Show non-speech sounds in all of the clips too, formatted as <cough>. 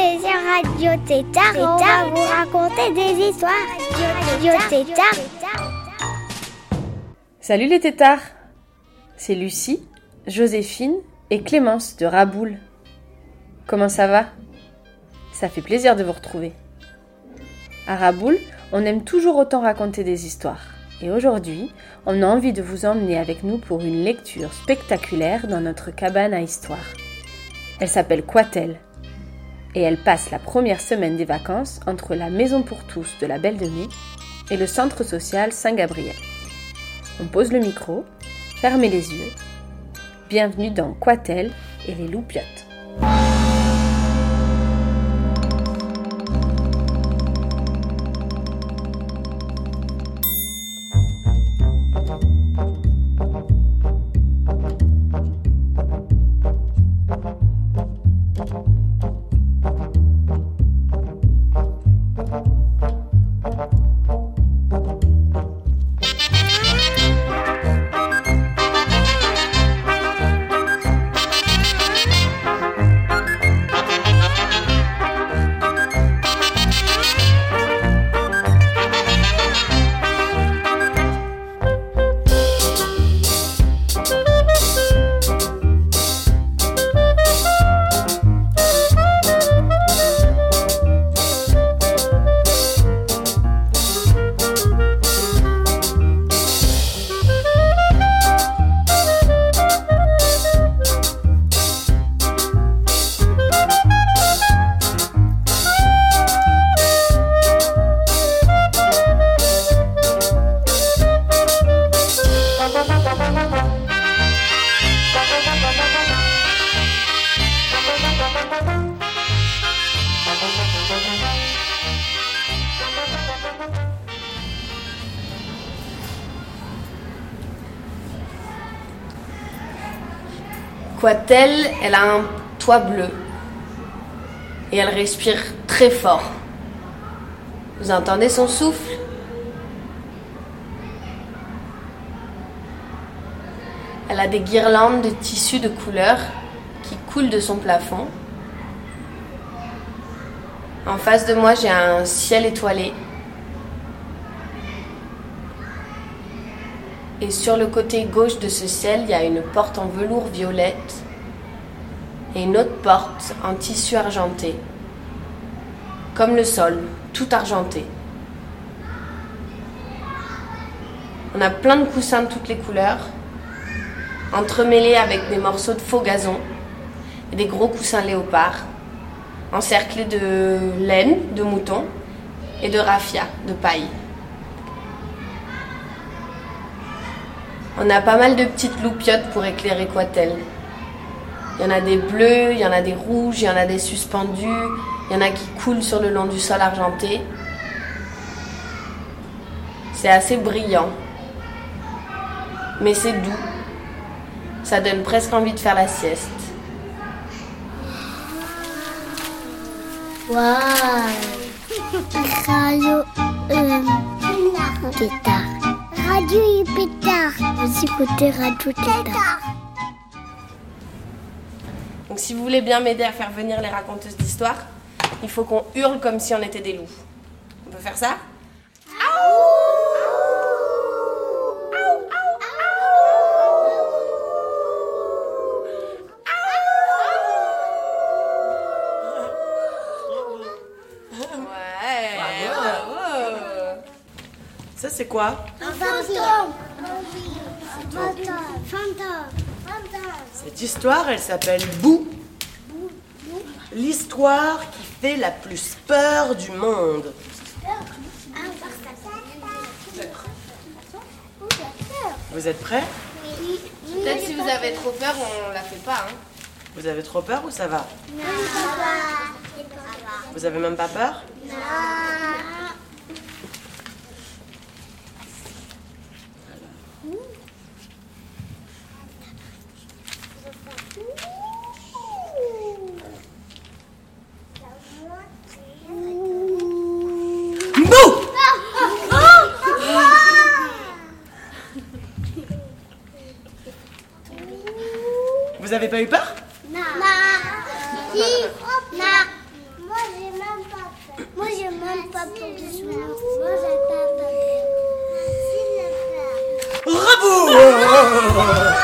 Radio Tétard et on va vous raconter des histoires. Radio Tétard. Salut les tétards C'est Lucie, Joséphine et Clémence de Raboul. Comment ça va? Ça fait plaisir de vous retrouver. À Raboul, on aime toujours autant raconter des histoires. Et aujourd'hui, on a envie de vous emmener avec nous pour une lecture spectaculaire dans notre cabane à histoire. Elle s'appelle Quatel et elle passe la première semaine des vacances entre la maison pour tous de la Belle de Mai et le centre social Saint-Gabriel. On pose le micro, fermez les yeux. Bienvenue dans Quatel et les loupiottes. Quatel, elle a un toit bleu et elle respire très fort. Vous entendez son souffle? Elle a des guirlandes de tissus de couleurs qui coulent de son plafond. En face de moi, j'ai un ciel étoilé. Et sur le côté gauche de ce ciel, il y a une porte en velours violette et une autre porte en tissu argenté. Comme le sol, tout argenté. On a plein de coussins de toutes les couleurs, entremêlés avec des morceaux de faux gazon et des gros coussins léopard, encerclés de laine de mouton et de raffia de paille. On a pas mal de petites loupiottes pour éclairer Quatel. Il y en a des bleus, il y en a des rouges, il y en a des suspendus, il y en a qui coulent sur le long du sol argenté. C'est assez brillant. Mais c'est doux. Ça donne presque envie de faire la sieste. Waouh Radio euh. Radio Pétard. Vous écoutez Radio Tétard. Donc si vous voulez bien m'aider à faire venir les raconteuses d'histoire, il faut qu'on hurle comme si on était des loups. On peut faire ça Ouais. Ça, c'est quoi? Un fantôme. Cette histoire, elle s'appelle Bou. L'histoire qui fait la plus peur du monde. Vous êtes prêts? Peut-être si vous avez trop peur, on la fait pas. Hein. Vous avez trop peur ou ça va? Vous avez même pas peur? Bouh Vous avez pas eu peur Non. Si. Non. Moi, j'ai même pas peur. Moi, j'ai même pas peur de ce Moi, j'ai pas peur. Si, j'ai peur. Bravo Même pas.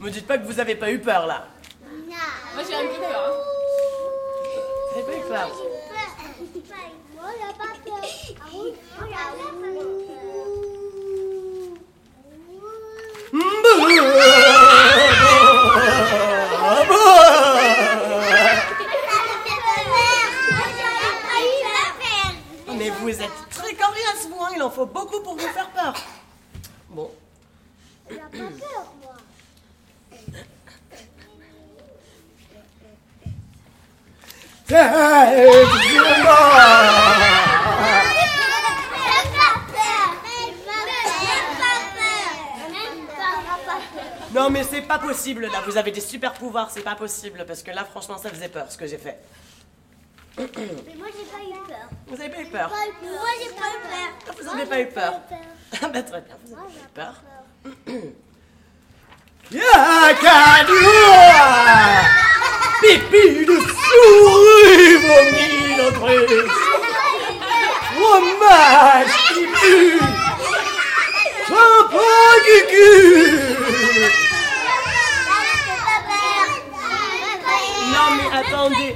Me dites pas que vous avez pas eu peur là. Non. Moi j'ai un peu peur. Vous avez pas eu peur Moi, j'ai pas peur. Ah peur. Mais vous êtes très coriace, vous, hein. il en faut beaucoup pour vous faire peur. Bon, J'ai pas peur, moi. <laughs> non mais c'est pas possible là, vous avez des super pouvoirs, c'est pas possible, parce que là franchement ça faisait peur ce que j'ai fait. Mais moi j'ai pas eu peur. Vous avez pas eu peur? Moi j'ai pas eu peur. Vous avez pas eu peur Ah <laughs> bah très bien, vous avez pas eu peur. <coughs> Yakadua <laughs> Pipi de souris vomi l'entrée Fromage qui pue qui cue Non mais attendez,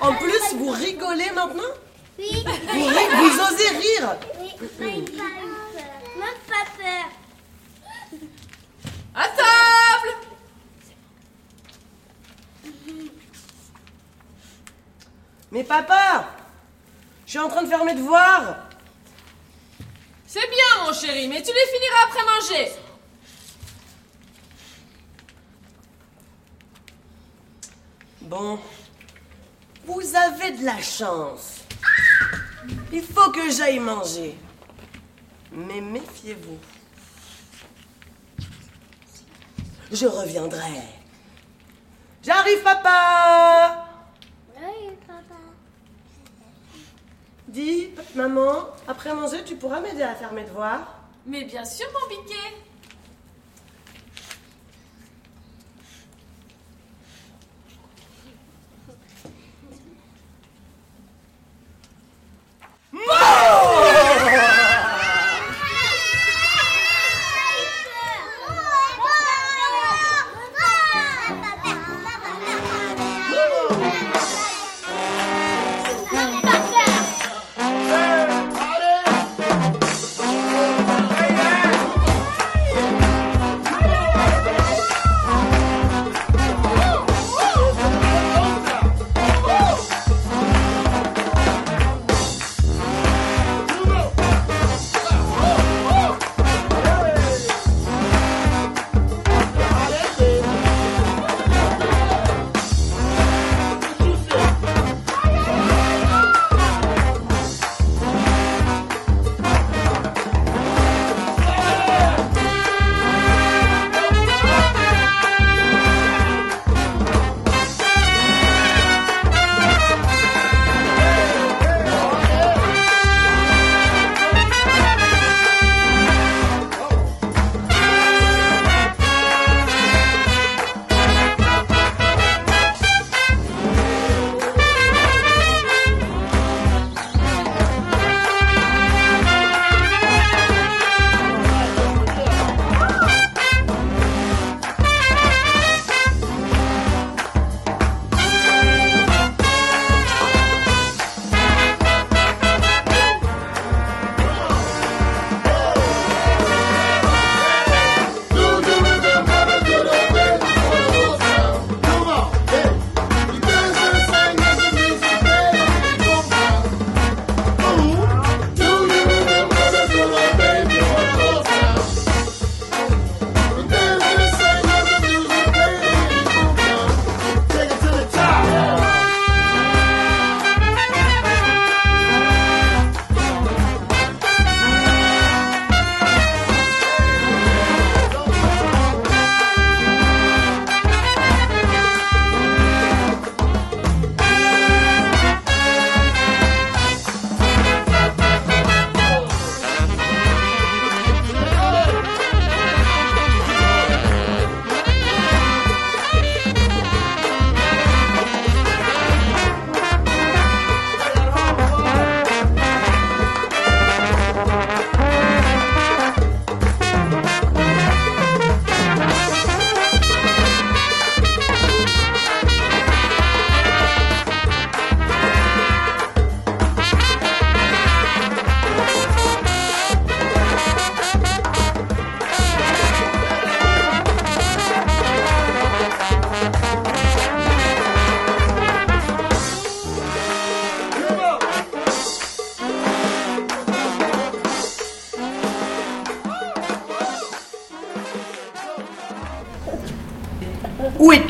en plus vous rigolez maintenant? Oui. vous, ri- vous osez rire? Oui, pas eu peur. Même pas peur. À table Mais papa Je suis en train de faire mes devoirs C'est bien mon chéri, mais tu les finiras après manger. Bon, vous avez de la chance. Il faut que j'aille manger. Mais méfiez-vous. Je reviendrai. J'arrive, papa Oui, papa. Dis, maman, après manger, tu pourras m'aider à faire mes devoirs Mais bien sûr mon biquet.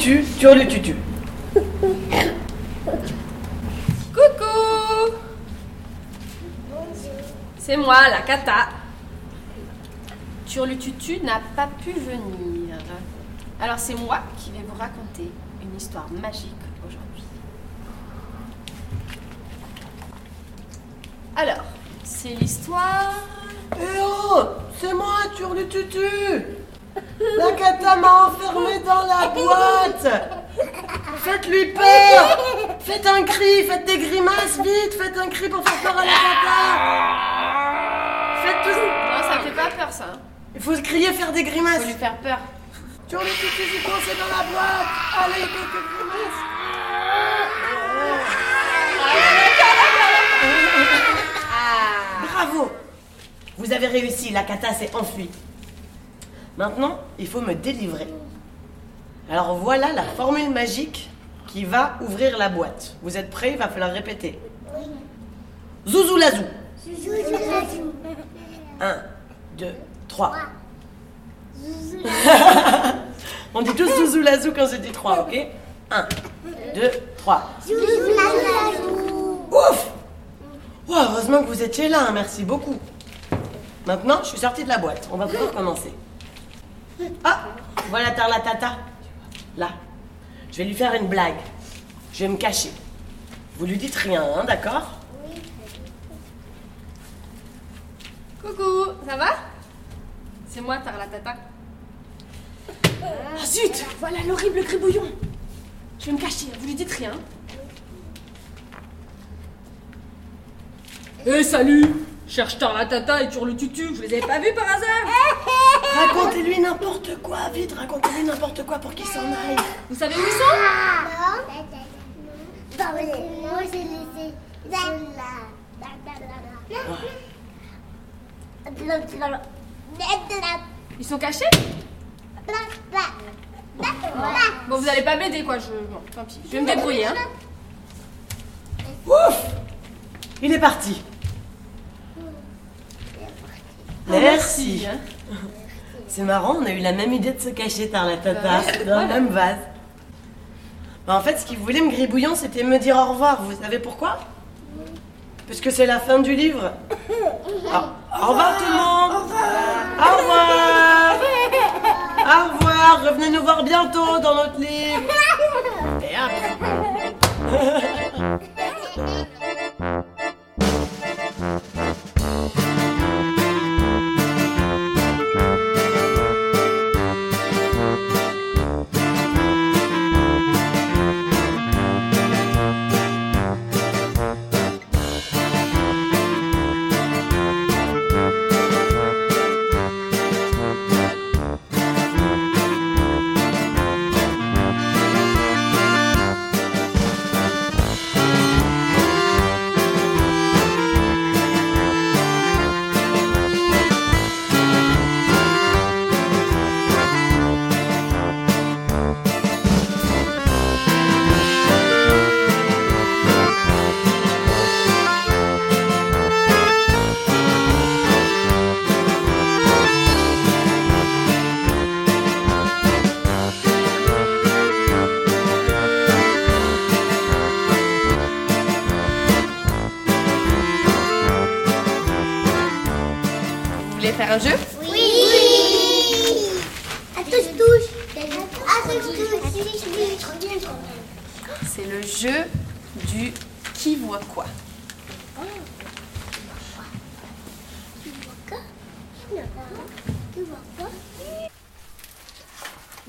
Où es-tu, Turlututu Coucou C'est moi, la Kata. Turlututu n'a pas pu venir. Alors c'est moi qui vais vous raconter une histoire magique aujourd'hui. Alors, c'est l'histoire... Eh oh C'est moi, Turlututu La cata m'a enfermé dans la boîte Faites-lui peur Faites un cri, faites des grimaces, vite Faites un cri pour faire peur à la cata Faites tout Non, ça fait pas peur ça. hein. Il faut crier, faire des grimaces Faut lui faire peur. Turlututu, je suis coincé dans la boîte Allez, quelques grimaces Bravo Vous avez réussi, la cata s'est enfuie. Maintenant, il faut me délivrer. Alors voilà la formule magique qui va ouvrir la boîte. Vous êtes prêts? Il va falloir répéter. Zouzoulazou. 1, 2, 3. On dit tous zouzoulazou quand je dis 3, ok? 1, 2, 3. Ouf Oh, Heureusement que vous étiez là, hein, merci beaucoup. Maintenant, je suis sortie de la boîte. On va pouvoir commencer. Ah Voilà Tarlatata. Là. Je vais lui faire une blague. Je vais me cacher. Vous lui dites rien, hein, d'accord? Coucou, ça va? C'est moi, Tarlatata. Ah zut Voilà l'horrible gribouillon. Je vais me cacher, vous lui dites rien. Eh salut Cherche Tarlatata et Turlututu, je les avais pas vus par hasard Racontez-lui n'importe quoi, vite, racontez-lui n'importe quoi pour qu'il s'en aille. Vous savez où ils sont? J'ai laissé Ils sont cachés? Bon, vous allez pas m'aider quoi, je. Bon, tant pis. Je vais me débrouiller, hein. Ouf Il est parti. Merci. hein. C'est marrant, on a eu la même idée de se cacher Tarlatata dans le même vase. Bah, en fait, ce qu'il voulait, me gribouillant, c'était me dire au revoir. Vous savez pourquoi? Parce que c'est la fin du livre. Ah, au revoir tout le monde. Au revoir. Au revoir. Revenez nous voir bientôt dans notre livre. Et hop <laughs> voulez faire un jeu? Oui À touche touche À touche touche C'est le jeu du qui voit quoi.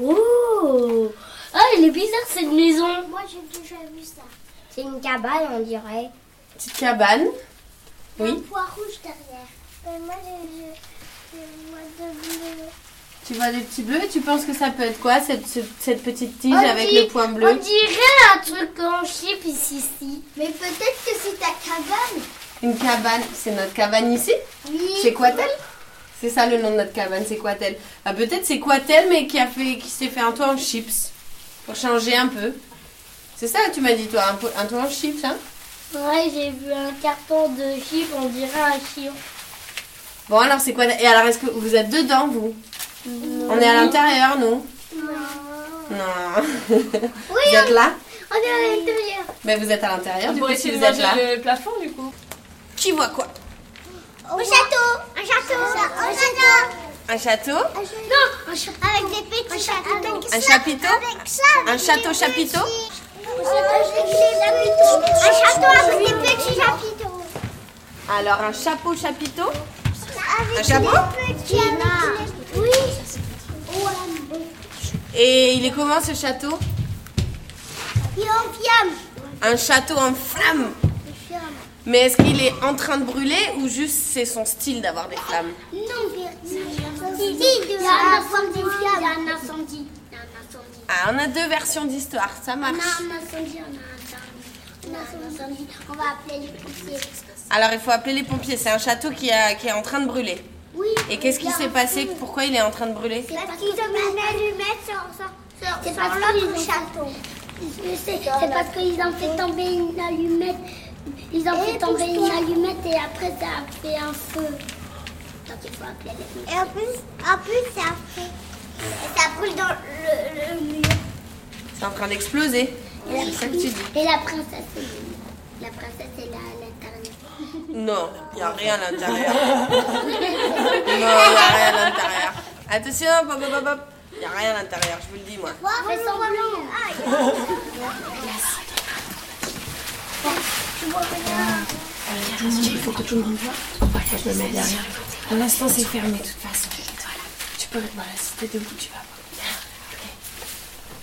Oh Ah, elle est bizarre cette maison. Moi j'ai déjà vu ça. C'est une cabane, on dirait. Petite cabane. Un Oui. poids rouge derrière. Mais moi j'ai Tu vois des petits bleus et tu penses que ça peut être quoi cette, cette, petite tige On avec dit- le point bleu On dirait un truc en chip ici, ici. Mais peut-être que c'est ta cabane. Une cabane. C'est notre cabane ici Oui. C'est Quatel C'est ça le nom de notre cabane, c'est Quatel. Ah, peut-être c'est Quatel mais qui a fait qui s'est fait un toit en chips. Pour changer un peu. C'est ça que tu m'as dit toi, un, toit en chips, hein? Ouais, j'ai vu un carton de chip, on dirait un chien. Bon alors c'est quoi? Et alors est-ce que vous êtes dedans vous? On est à l'intérieur nous? Non. Non. <laughs> Oui, Vous êtes là? on est à l'intérieur. Mais vous êtes à l'intérieur, du coup, si vous êtes là. le plafond, du coup. Qui voit quoi? Au château. Un château. Un château. Un château Non, un château. Avec des petits châteaux. Un chapiteau? Avec ça. Un château chapiteau? Un château avec des petits chapiteaux. Alors, un chapeau chapiteau? Avec Un chapeau Oui. Et il est comment ce château? Il est en flamme. Un château en flammes Mais est-ce qu'il est en train de brûler ou juste c'est son style d'avoir des flammes? Non, il y a un incendie. Il y a un incendie. Il y a un incendie. Ah, on a deux versions d'histoire, ça On a marche. un incendie, on a un incendie. On a un incendie. On va appeler les pompiers. Alors il faut appeler les pompiers, c'est un château qui, a- qui est en train de brûler. Oui. Et qu'est-ce qui s'est passé Pourquoi il est en train de brûler C'est parce qu'ils ont mis une allumette sur, sur, sur, c'est parce l'autre château. C'est c'est parce qu'ils ont fait tomber une allumette. Ils ont fait tomber une allumette et après ça a fait un feu. Donc il faut appeler les pompiers. Et en plus, en plus ça fait. Ça brûle dans le, le mur. C'est en train d'exploser. Et la, C'est ça que tu dis. et la princesse est La princesse est là. Non, il n'y a rien à l'intérieur. non, il n'y a rien à l'intérieur. Attention, hop, hop, hop, hop. Il n'y a rien à l'intérieur, je vous le dis moi. Fais semblant. Je vois rien. Il faut que tout le monde voit. Je me mets derrière. Pour l'instant, c'est fermé de toute façon. Tu peux, voilà, si t'es debout, tu vas voir.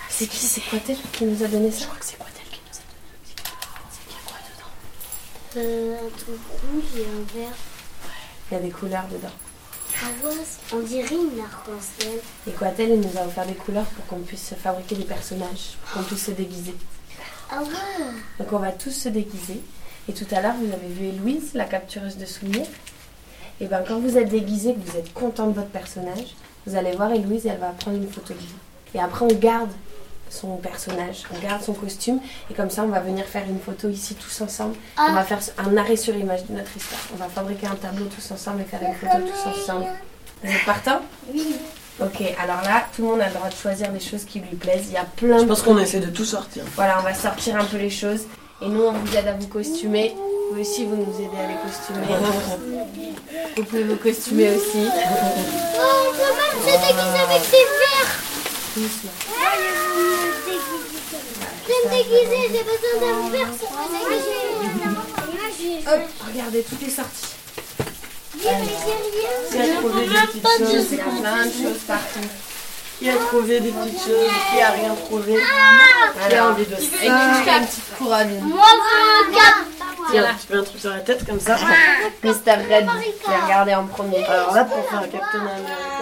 C'est qui C'est quoi tel qui nous a donné ça? Je crois que c'est quoi tel qui nous a donné C'est qu'il y a quoi dedans Euh, un truc rouge et un vert. Il y a des couleurs dedans. Ah ouais, on dirait une arc-en-ciel. Et Quatel, il nous a offert des couleurs pour qu'on puisse fabriquer des personnages, pour qu'on puisse se déguiser. Ah ouais Donc on va tous se déguiser. Et tout à l'heure, vous avez vu Héloïse, la captureuse de souvenirs. Et bien quand vous êtes déguisé, que vous êtes content de votre personnage, vous allez voir Héloïse et elle va prendre une photo de vous. Et après, on garde son personnage, on garde son costume. Et comme ça, on va venir faire une photo ici tous ensemble. On va faire un arrêt sur image de notre histoire. On va fabriquer un tableau tous ensemble et faire une photo tous ensemble. Vous êtes partants Oui. Ok, alors là, tout le monde a le droit de choisir des choses qui lui plaisent. Il y a plein Je de pense qu'on essaie de tout sortir. voilà, on va sortir un peu les choses. Et nous, on vous aide à vous costumer. Vous aussi, vous nous aidez à les costumer. <laughs> Vous pouvez vous costumer aussi. Oh, maman, c'est déguisé avec des verres. Doucement. Je vais me déguiser, j'ai besoin d'un verre pour me déguiser. Hop, regardez, tout est sorti. Qui a trouvé des petites choses Il y a plein de choses partout. Qui a trouvé des petites choses Qui a rien trouvé Qui a envie de Et ça une petite couronne. Moi, je regarde. Tiens, tu fais un truc sur la tête comme ça. Mr. Red, je l'ai regardé en premier. Alors là, pour faire un Captain America,